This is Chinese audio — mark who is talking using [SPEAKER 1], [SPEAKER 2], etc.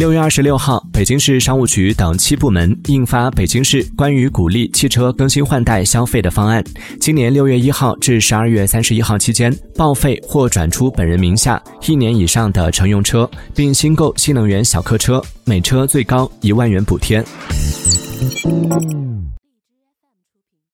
[SPEAKER 1] 六月二十六号北京市商务局等七部门印发北京市关于鼓励汽车更新换代消费的方案今年六月一号至十二月三十一号期间报废或转出本人名下一年以上的乘用车并新购新能源小客车每车最高一万元补贴。